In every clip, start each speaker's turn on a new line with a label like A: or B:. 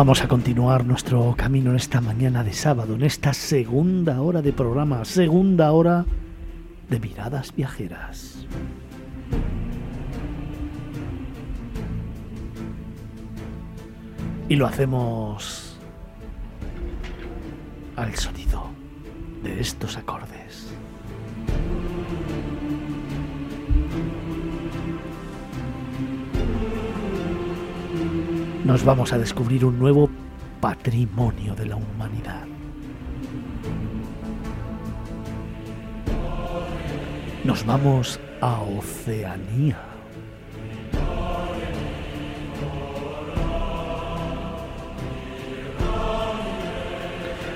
A: Vamos a continuar nuestro camino en esta mañana de sábado, en esta segunda hora de programa, segunda hora de miradas viajeras. Y lo hacemos al sonido de estos acordes. Nos vamos a descubrir un nuevo patrimonio de la humanidad. Nos vamos a Oceanía.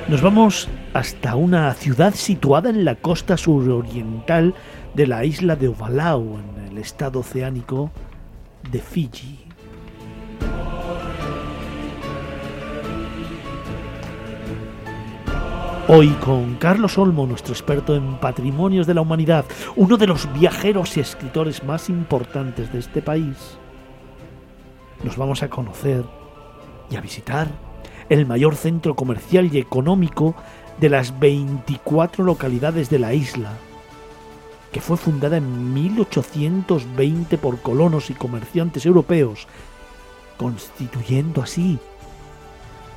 A: Nos vamos hasta una ciudad situada en la costa suroriental de la isla de Ovalau, en el estado oceánico de Fiji. Hoy con Carlos Olmo, nuestro experto en patrimonios de la humanidad, uno de los viajeros y escritores más importantes de este país. Nos vamos a conocer y a visitar el mayor centro comercial y económico de las 24 localidades de la isla, que fue fundada en 1820 por colonos y comerciantes europeos, constituyendo así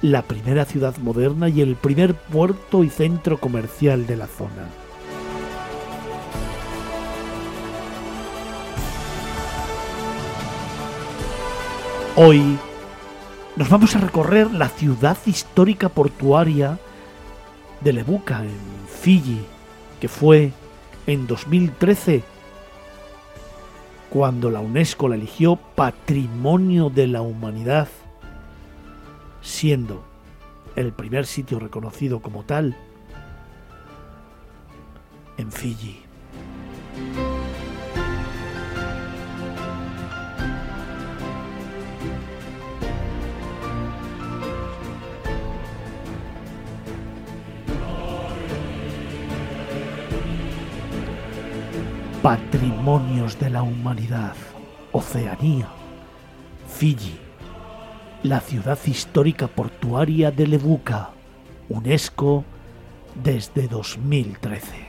A: la primera ciudad moderna y el primer puerto y centro comercial de la zona. Hoy nos vamos a recorrer la ciudad histórica portuaria de Lebuca, en Fiji, que fue en 2013 cuando la UNESCO la eligió Patrimonio de la Humanidad siendo el primer sitio reconocido como tal en Fiji. Patrimonios de la Humanidad, Oceanía, Fiji la ciudad histórica portuaria de Lebuca, UNESCO desde 2013.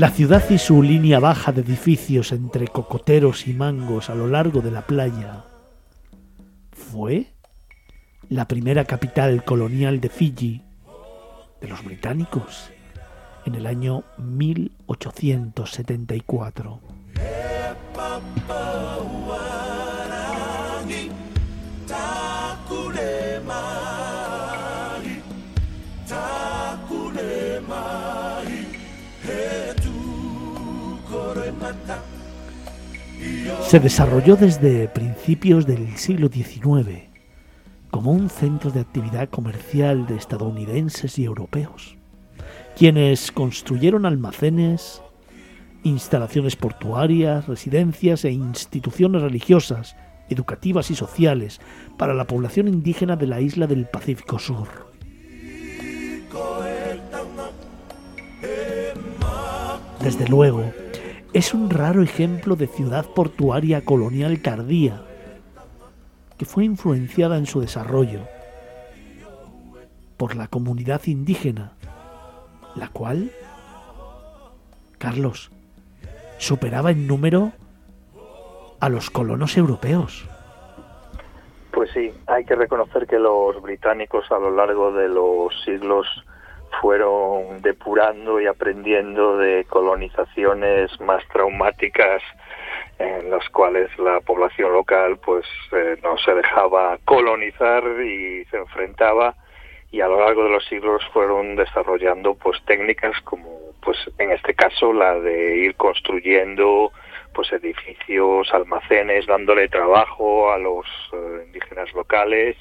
A: La ciudad y su línea baja de edificios entre cocoteros y mangos a lo largo de la playa fue la primera capital colonial de Fiji de los británicos en el año 1874. Se desarrolló desde principios del siglo XIX como un centro de actividad comercial de estadounidenses y europeos, quienes construyeron almacenes, instalaciones portuarias, residencias e instituciones religiosas, educativas y sociales para la población indígena de la isla del Pacífico Sur. Desde luego, es un raro ejemplo de ciudad portuaria colonial tardía, que fue influenciada en su desarrollo por la comunidad indígena, la cual, Carlos, superaba en número a los colonos europeos.
B: Pues sí, hay que reconocer que los británicos a lo largo de los siglos fueron depurando y aprendiendo de colonizaciones más traumáticas en las cuales la población local pues eh, no se dejaba colonizar y se enfrentaba y a lo largo de los siglos fueron desarrollando pues técnicas como pues en este caso la de ir construyendo pues edificios, almacenes, dándole trabajo a los eh, indígenas locales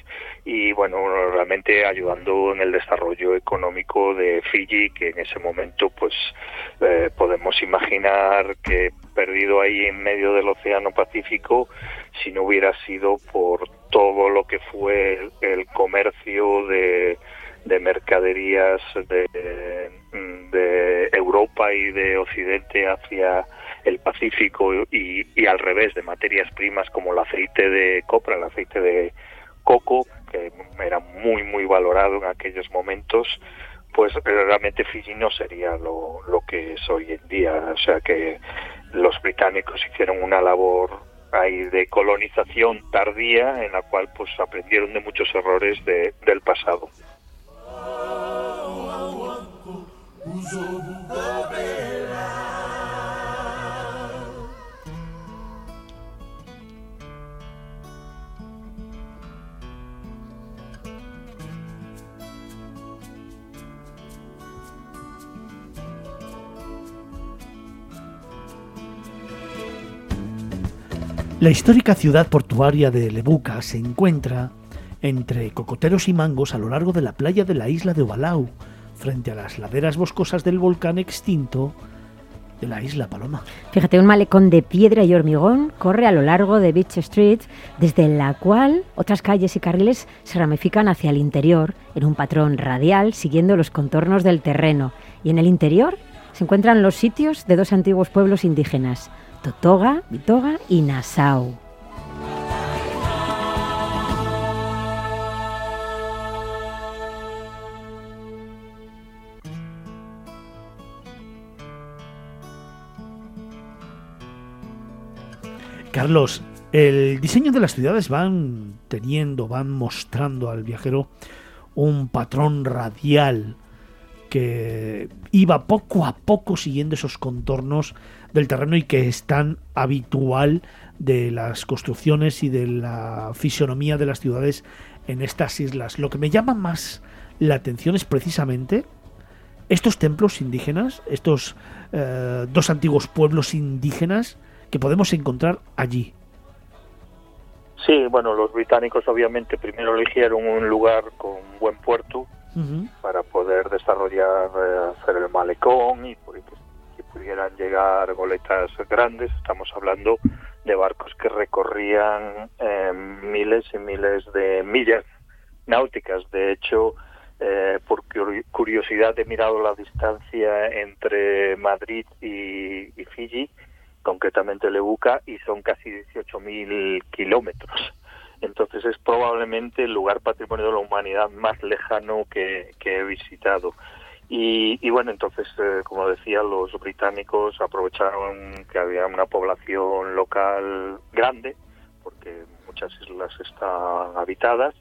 B: y bueno, realmente ayudando en el desarrollo económico de Fiji, que en ese momento pues eh, podemos imaginar que perdido ahí en medio del Océano Pacífico, si no hubiera sido por todo lo que fue el, comercio de, de mercaderías de, de Europa y de Occidente hacia el Pacífico y, al revés de materias primas como el aceite de copra, el aceite de coco, que era muy muy valorado en aquellos momentos, pues realmente Fiji no sería lo, lo que es hoy en día. O sea que los británicos hicieron una labor ahí de colonización tardía en la cual pues aprendieron de muchos errores de, del pasado.
A: La histórica ciudad portuaria de Lebuca se encuentra entre cocoteros y mangos a lo largo de la playa de la isla de Ovalau, frente a las laderas boscosas del volcán extinto de la isla Paloma.
C: Fíjate, un malecón de piedra y hormigón corre a lo largo de Beach Street, desde la cual otras calles y carriles se ramifican hacia el interior en un patrón radial siguiendo los contornos del terreno. Y en el interior se encuentran los sitios de dos antiguos pueblos indígenas, Totoga, Vitoga y Nassau.
A: Carlos, el diseño de las ciudades van teniendo, van mostrando al viajero un patrón radial que iba poco a poco siguiendo esos contornos del terreno y que es tan habitual de las construcciones y de la fisonomía de las ciudades en estas islas. Lo que me llama más la atención es precisamente estos templos indígenas, estos eh, dos antiguos pueblos indígenas que podemos encontrar allí.
B: Sí, bueno, los británicos obviamente primero eligieron un lugar con buen puerto para poder desarrollar, eh, hacer el malecón y, que pudieran llegar goletas grandes. Estamos hablando de barcos que recorrían eh, miles y miles de millas náuticas. De hecho, eh, por curiosidad he mirado la distancia entre Madrid y, y Fiji, concretamente Lebuca, y son casi 18.000 kilómetros. Entonces es probablemente el lugar patrimonio de la humanidad más lejano que, he visitado. Y, bueno, entonces, eh, como decía, los británicos aprovecharon que había una población local grande, porque muchas islas están habitadas,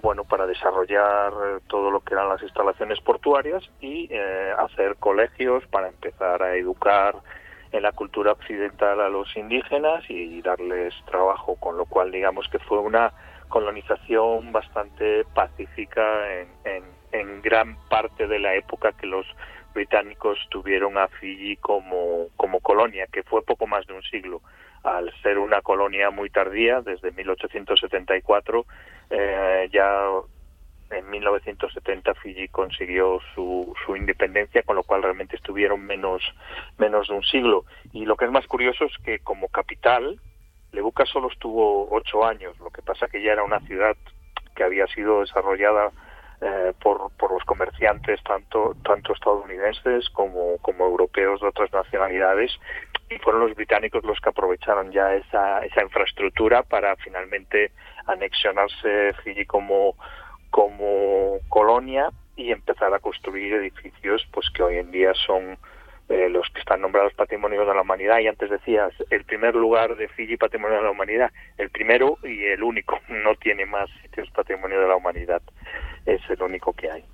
B: bueno, para desarrollar todo lo que eran las instalaciones portuarias y eh, hacer colegios para empezar a educar en la cultura occidental a los indígenas y darles trabajo, con lo cual digamos que fue una colonización bastante pacífica en, en, gran parte de la época que los británicos tuvieron a Fiji como, como colonia, que fue poco más de un siglo. Al ser una colonia muy tardía, desde 1874, eh, ya en 1970 Fiji consiguió su, su independencia, con lo cual realmente estuvieron menos, menos de un siglo. Y lo que es más curioso es que como capital, Lebuca solo estuvo ocho años, lo que pasa que ya era una ciudad que había sido desarrollada eh, por, por los comerciantes tanto tanto estadounidenses como, como europeos de otras nacionalidades y fueron los británicos los que aprovecharon ya esa, esa infraestructura para finalmente anexionarse Fiji como como colonia y empezar a construir edificios pues que hoy en día son eh, los que están nombrados Patrimonio de la Humanidad. Y antes decías el primer lugar de Fiji Patrimonio de la Humanidad. El primero y el único. No tiene más sitios Patrimonio de la Humanidad. Es el único que hay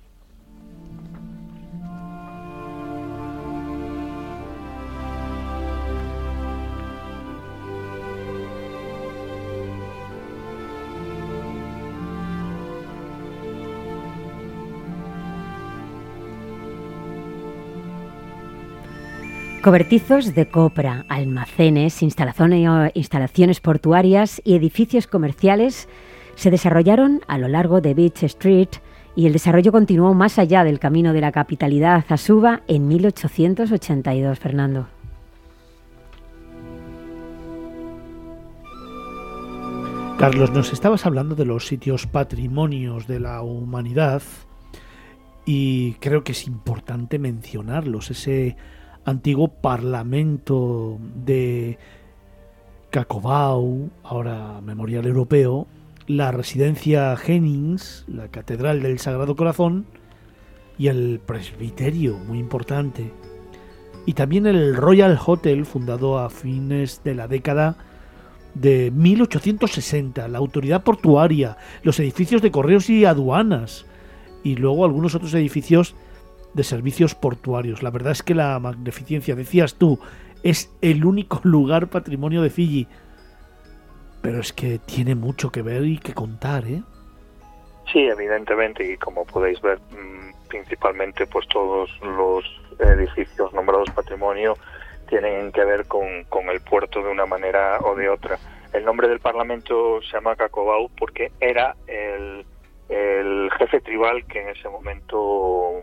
C: Cobertizos de copra, almacenes, instalaciones portuarias y edificios comerciales se desarrollaron a lo largo de Beach Street y el desarrollo continuó más allá del camino de la capitalidad a Suba en 1882, Fernando.
A: Carlos, nos estabas hablando de los sitios patrimonios de la humanidad y creo que es importante mencionarlos. Ese antiguo parlamento de Cacobau, ahora Memorial Europeo, la residencia Jennings, la Catedral del Sagrado Corazón y el presbiterio, muy importante. Y también el Royal Hotel, fundado a fines de la década de 1860, la autoridad portuaria, los edificios de correos y aduanas, y luego algunos otros edificios de servicios portuarios. La verdad es que la magnificencia, decías tú, es el único lugar patrimonio de Fiji. Pero es que tiene mucho que ver y que contar, ¿eh?
B: Sí, evidentemente, y como podéis ver, mm, principalmente pues todos los edificios nombrados patrimonio tienen que ver con, con el puerto de una manera o de otra. El nombre del Parlamento se llama Cacobau porque era el, el jefe tribal que en ese momento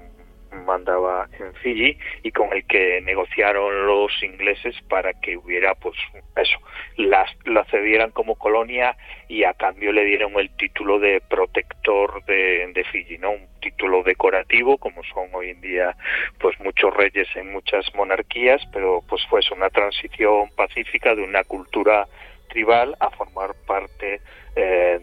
B: mandaba en Fiji y con el que negociaron los ingleses para que hubiera pues eso las la cedieran como colonia y a cambio le dieron el título de protector de, de Fiji no un título decorativo como son hoy en día pues muchos reyes en muchas monarquías pero pues fue una transición pacífica de una cultura tribal a formar parte eh,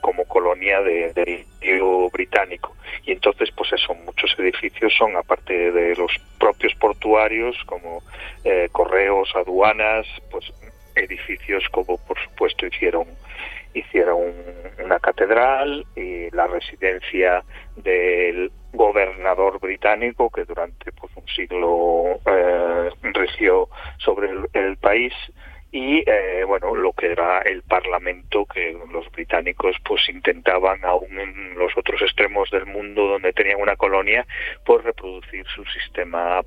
B: como colonia del Imperio Británico. Y entonces, pues eso, muchos edificios son, aparte de los propios portuarios, como eh, correos, aduanas, pues edificios como por supuesto hicieron hicieron una catedral y la residencia del gobernador británico que durante pues un siglo eh, regió sobre el país y eh, bueno lo que era el parlamento que los británicos pues intentaban aún en los otros extremos del mundo donde tenían una colonia pues reproducir su sistema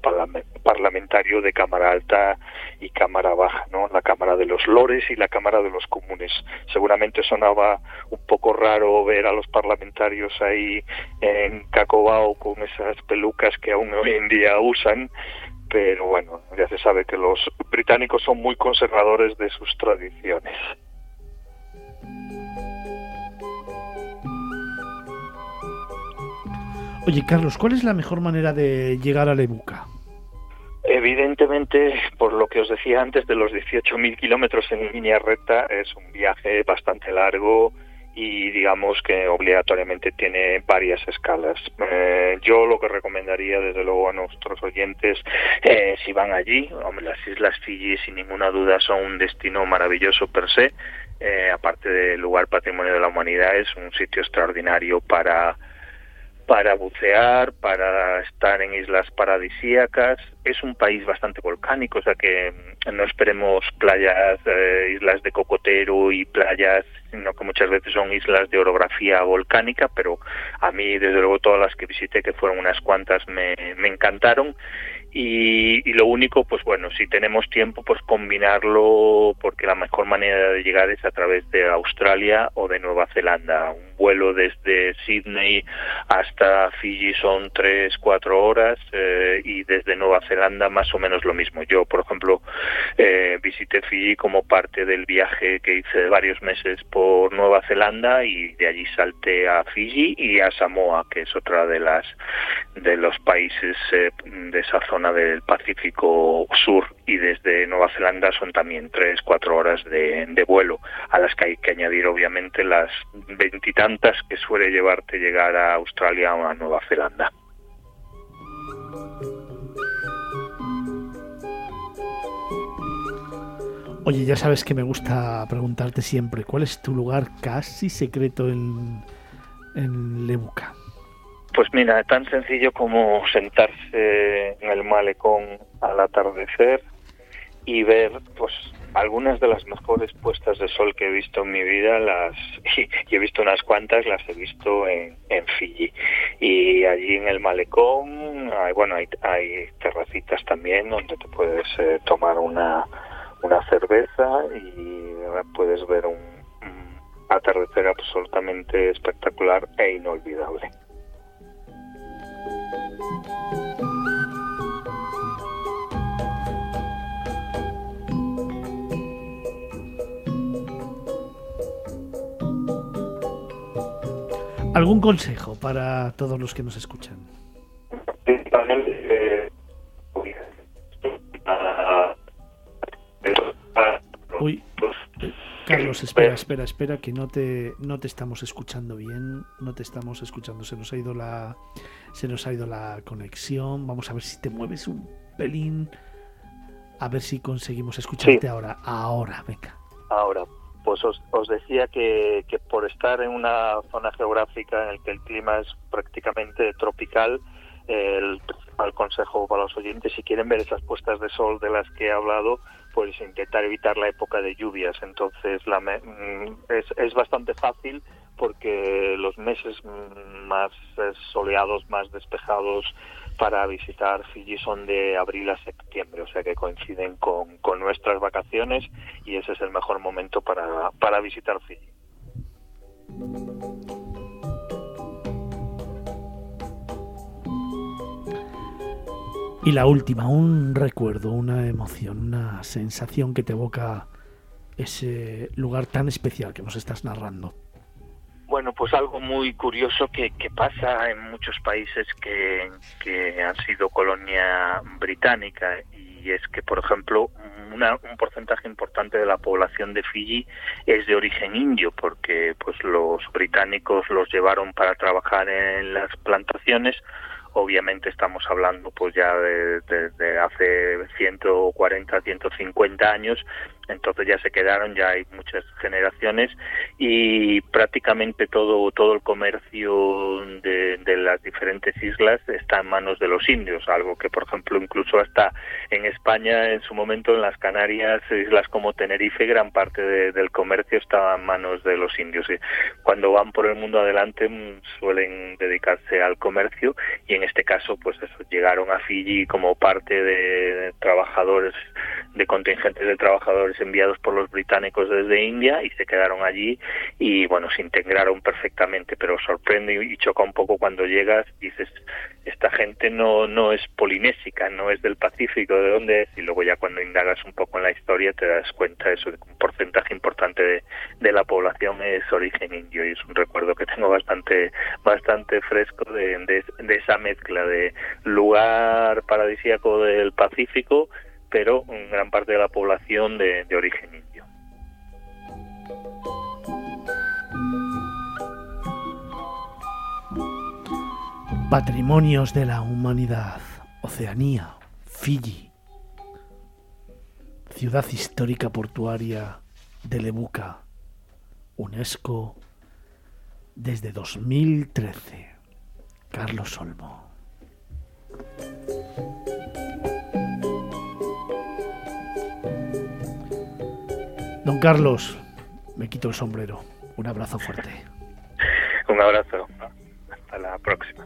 B: parlamentario de cámara alta y cámara baja no la cámara de los lores y la cámara de los comunes. Seguramente sonaba un poco raro ver a los parlamentarios ahí en Cacobao con esas pelucas que aún hoy en día usan pero bueno, ya se sabe que los británicos son muy conservadores de sus tradiciones.
A: Oye, Carlos, ¿cuál es la mejor manera de llegar a Lebuca?
B: Evidentemente, por lo que os decía antes, de los 18.000 kilómetros en línea recta, es un viaje bastante largo y digamos que obligatoriamente tiene varias escalas. Eh, yo lo que recomendaría desde luego a nuestros oyentes, eh, si van allí, hombre, las Islas Fiji sin ninguna duda son un destino maravilloso per se, eh, aparte del lugar patrimonio de la humanidad, es un sitio extraordinario para para bucear, para estar en islas paradisíacas. Es un país bastante volcánico, o sea que mm, no esperemos playas, eh, islas de cocotero y playas, sino que muchas veces son islas de orografía volcánica, pero a mí, desde luego, todas las que visité, que fueron unas cuantas, me, me encantaron y, lo único, pues bueno, si tenemos tiempo, pues combinarlo, porque la mejor manera de llegar es a través de Australia o de Nueva Zelanda. Un vuelo desde Sydney hasta Fiji son tres, cuatro horas eh, y desde Nueva Zelanda más o menos lo mismo. Yo, por ejemplo, eh, visité Fiji como parte del viaje que hice de varios meses por Nueva Zelanda y de allí salté a Fiji y a Samoa, que es otra de las de los países eh, de esa zona del Pacífico Sur y desde Nueva Zelanda son también tres, cuatro horas de, vuelo, a las que hay que añadir obviamente las veintitantas que suele llevarte llegar a Australia o a Nueva Zelanda.
A: Oye, ya sabes que me gusta preguntarte siempre, ¿cuál es tu lugar casi secreto en, en Lebuca?
B: Pues mira, tan sencillo como sentarse en el malecón al atardecer y ver pues algunas de las mejores puestas de sol que he visto en mi vida, las y, he visto unas cuantas, las he visto en, en Fiji. Y allí en el malecón, hay, bueno, hay, hay terracitas también donde te puedes eh, tomar una, una cerveza y puedes ver un atardecer absolutamente espectacular e inolvidable.
A: ¿Algún consejo para todos los que nos escuchan? Uy, Carlos, espera, espera, espera, que no te, no te estamos escuchando bien, no te estamos escuchando, se nos ha ido la, se nos ha ido la conexión. Vamos a ver si te mueves un pelín, a ver si conseguimos escucharte ahora. Ahora, venga.
B: Ahora, pues os, decía que, por estar en una zona geográfica en la que el clima es prácticamente tropical, el principal consejo para los oyentes, si quieren ver esas puestas de sol de las que he hablado, pues intentar evitar la época de lluvias. Entonces la mm, es, es bastante fácil porque los meses más eh, soleados, más despejados, para visitar Fiji son de abril a septiembre, o sea que coinciden con, nuestras vacaciones y ese es el mejor momento para, para visitar Fiji.
A: Y la última, un recuerdo, una emoción, una sensación que te evoca ese lugar tan especial que nos estás narrando.
B: Bueno, pues algo muy curioso que, pasa en muchos países que, han sido colonia británica y es que, por ejemplo, un porcentaje importante de la población de Fiji es de origen indio porque pues los británicos los llevaron para trabajar en las plantaciones. Obviamente estamos hablando pues ya de, de, hace 140, 150 años, entonces ya se quedaron, ya hay muchas generaciones y prácticamente todo, todo el comercio de, de las diferentes islas está en manos de los indios, algo que por ejemplo incluso hasta en España en su momento en las Canarias, islas como Tenerife, gran parte del comercio estaba en manos de los indios. Cuando van por el mundo adelante mm, suelen dedicarse al comercio y en este caso pues eso, llegaron a Fiji como parte de trabajadores, de contingentes de trabajadores enviados por los británicos desde India y se quedaron allí y bueno, se integraron perfectamente, pero sorprende y choca un poco cuando llegas, dices, esta gente no, no es polinésica, no es del Pacífico, ¿de dónde es? Y luego ya cuando indagas un poco en la historia te das cuenta de que un porcentaje importante de, de la población es origen indio y es un recuerdo que tengo bastante, bastante fresco de, de esa mezcla de lugar paradisíaco del Pacífico pero gran parte de la población de, de origen indio.
A: Patrimonios de la humanidad, Oceanía, Fiji, ciudad histórica portuaria de Lebuca, UNESCO, desde 2013. Carlos Olmo. Don Carlos, me quito el sombrero. Un abrazo fuerte.
B: Un abrazo. Hasta la próxima.